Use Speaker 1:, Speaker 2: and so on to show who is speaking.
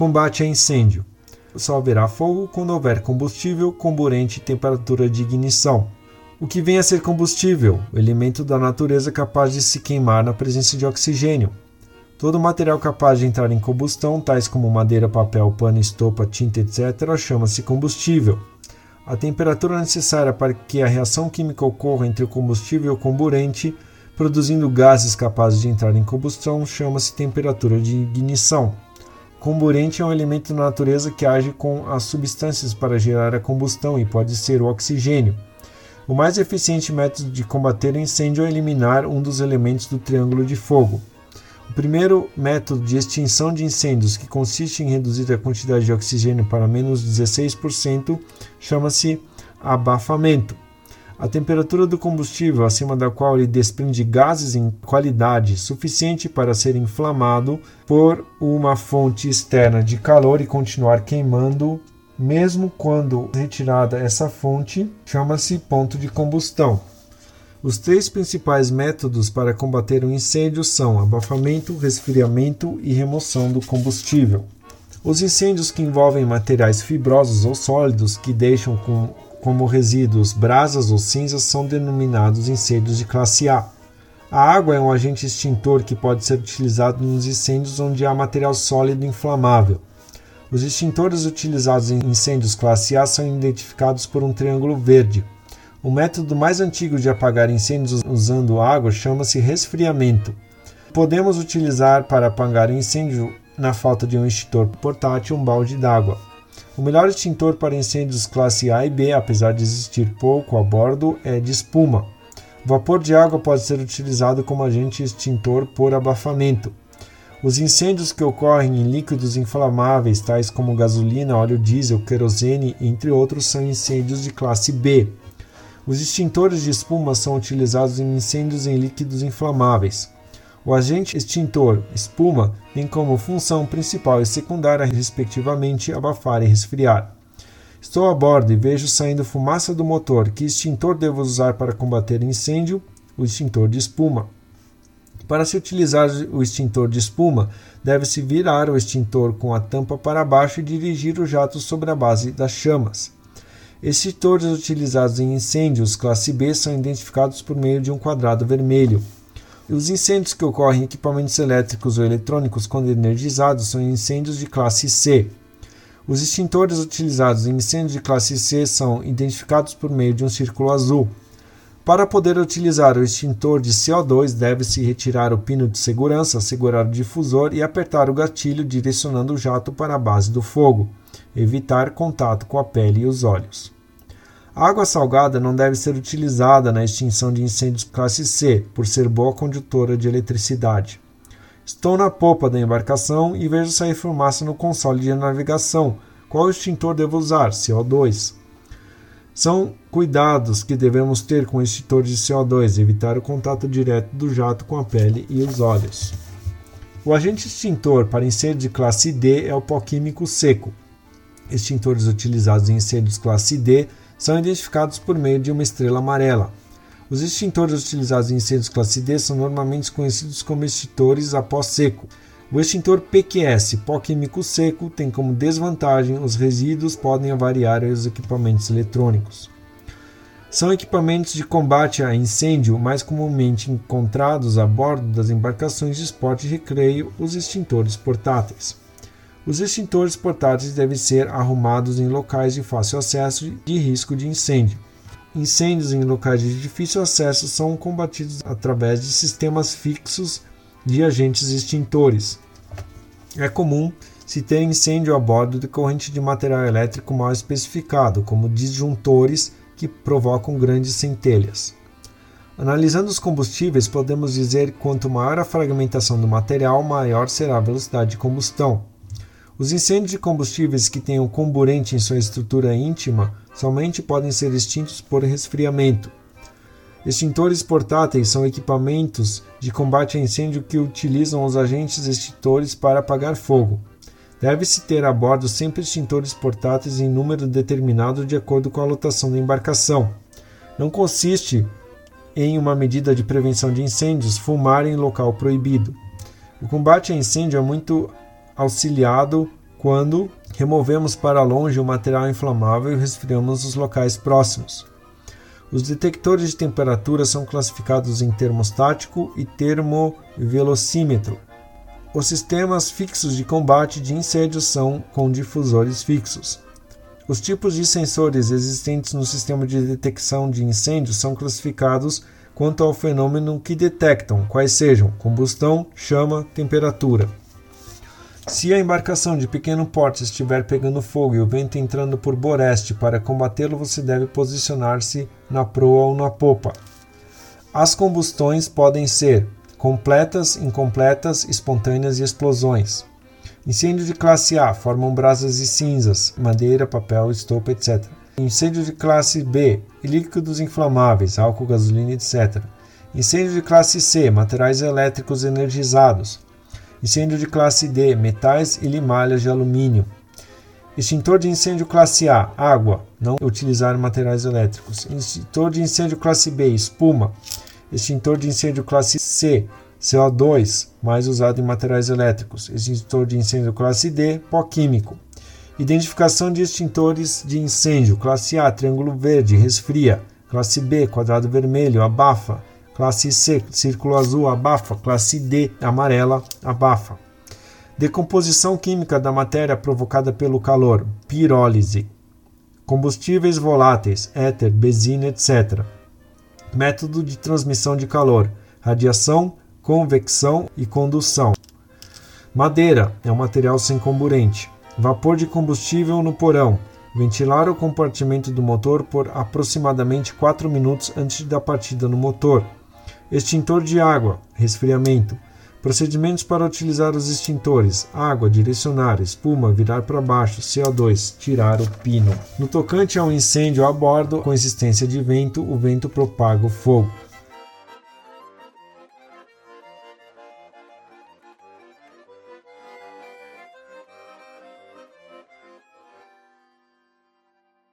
Speaker 1: Combate a incêndio. Só haverá fogo quando houver combustível, comburente e temperatura de ignição. O que vem a ser combustível? O elemento da natureza capaz de se queimar na presença de oxigênio. Todo material capaz de entrar em combustão, tais como madeira, papel, pano, estopa, tinta, etc., chama-se combustível. A temperatura necessária para que a reação química ocorra entre o combustível e o comburente, produzindo gases capazes de entrar em combustão, chama-se temperatura de ignição. Comburente é um elemento da natureza que age com as substâncias para gerar a combustão e pode ser o oxigênio. O mais eficiente método de combater o incêndio é eliminar um dos elementos do triângulo de fogo. O primeiro método de extinção de incêndios, que consiste em reduzir a quantidade de oxigênio para menos 16%, chama-se abafamento. A temperatura do combustível acima da qual ele desprende gases em qualidade suficiente para ser inflamado por uma fonte externa de calor e continuar queimando, mesmo quando retirada essa fonte, chama-se ponto de combustão. Os três principais métodos para combater um incêndio são abafamento, resfriamento e remoção do combustível. Os incêndios que envolvem materiais fibrosos ou sólidos que deixam com, como resíduos brasas ou cinzas são denominados incêndios de classe A. A água é um agente extintor que pode ser utilizado nos incêndios onde há material sólido inflamável. Os extintores utilizados em incêndios classe A são identificados por um triângulo verde, o método mais antigo de apagar incêndios usando água chama-se resfriamento. Podemos utilizar para apagar incêndio, na falta de um extintor portátil, um balde d'água. O melhor extintor para incêndios classe A e B, apesar de existir pouco a bordo, é de espuma. Vapor de água pode ser utilizado como agente extintor por abafamento. Os incêndios que ocorrem em líquidos inflamáveis, tais como gasolina, óleo diesel, querosene, entre outros, são incêndios de classe B. Os extintores de espuma são utilizados em incêndios em líquidos inflamáveis. O agente extintor espuma tem como função principal e secundária, respectivamente, abafar e resfriar. Estou a bordo e vejo saindo fumaça do motor. Que extintor devo usar para combater incêndio? O extintor de espuma. Para se utilizar o extintor de espuma, deve-se virar o extintor com a tampa para baixo e dirigir o jato sobre a base das chamas. Extintores utilizados em incêndios classe B são identificados por meio de um quadrado vermelho. Os incêndios que ocorrem em equipamentos elétricos ou eletrônicos quando energizados são incêndios de classe C. Os extintores utilizados em incêndios de classe C são identificados por meio de um círculo azul. Para poder utilizar o extintor de CO2, deve-se retirar o pino de segurança, segurar o difusor e apertar o gatilho direcionando o jato para a base do fogo evitar contato com a pele e os olhos. Água salgada não deve ser utilizada na extinção de incêndios classe C, por ser boa condutora de eletricidade. Estou na popa da embarcação e vejo sair fumaça no console de navegação. Qual extintor devo usar? CO2. São cuidados que devemos ter com extintores de CO2, evitar o contato direto do jato com a pele e os olhos. O agente extintor para incêndio de classe D é o pó químico seco, extintores utilizados em incêndios classe D são identificados por meio de uma estrela amarela. Os extintores utilizados em incêndios classe D são normalmente conhecidos como extintores a pó seco. O extintor PQS, pó químico seco, tem como desvantagem os resíduos podem avariar os equipamentos eletrônicos. São equipamentos de combate a incêndio mais comumente encontrados a bordo das embarcações de esporte e recreio, os extintores portáteis. Os extintores portáteis devem ser arrumados em locais de fácil acesso de risco de incêndio. Incêndios em locais de difícil acesso são combatidos através de sistemas fixos de agentes extintores. É comum se ter incêndio a bordo decorrente de material elétrico mal especificado, como disjuntores que provocam grandes centelhas. Analisando os combustíveis, podemos dizer que quanto maior a fragmentação do material, maior será a velocidade de combustão. Os incêndios de combustíveis que tenham comburente em sua estrutura íntima somente podem ser extintos por resfriamento. Extintores portáteis são equipamentos de combate a incêndio que utilizam os agentes extintores para apagar fogo. Deve-se ter a bordo sempre extintores portáteis em número determinado de acordo com a lotação da embarcação. Não consiste em uma medida de prevenção de incêndios fumar em local proibido. O combate a incêndio é muito auxiliado quando removemos para longe o material inflamável e resfriamos os locais próximos. Os detectores de temperatura são classificados em termostático e termovelocímetro. Os sistemas fixos de combate de incêndio são com difusores fixos. Os tipos de sensores existentes no sistema de detecção de incêndio são classificados quanto ao fenômeno que detectam, quais sejam combustão, chama, temperatura. Se a embarcação de pequeno porte estiver pegando fogo e o vento entrando por boreste para combatê-lo, você deve posicionar-se na proa ou na popa. As combustões podem ser completas, incompletas, espontâneas e explosões. Incêndio de classe A formam brasas e cinzas, madeira, papel, estopa, etc. Incêndio de classe B, líquidos inflamáveis, álcool, gasolina, etc. Incêndio de classe C, materiais elétricos energizados. Incêndio de classe D, metais e limalhas de alumínio. Extintor de incêndio classe A, água, não utilizar materiais elétricos. Extintor de incêndio classe B, espuma. Extintor de incêndio classe C, CO2, mais usado em materiais elétricos. Extintor de incêndio classe D, pó químico. Identificação de extintores de incêndio. Classe A, triângulo verde, resfria. Classe B, quadrado vermelho, abafa. Classe C, círculo azul, abafa. Classe D, amarela, abafa. Decomposição química da matéria provocada pelo calor, pirólise. Combustíveis voláteis, éter, benzina, etc. Método de transmissão de calor, radiação, convecção e condução. Madeira é um material sem comburente. Vapor de combustível no porão. Ventilar o compartimento do motor por aproximadamente 4 minutos antes da partida no motor. Extintor de água, resfriamento. Procedimentos para utilizar os extintores: água, direcionar, espuma, virar para baixo, CO2, tirar o pino. No tocante ao incêndio a bordo, com existência de vento, o vento propaga o fogo.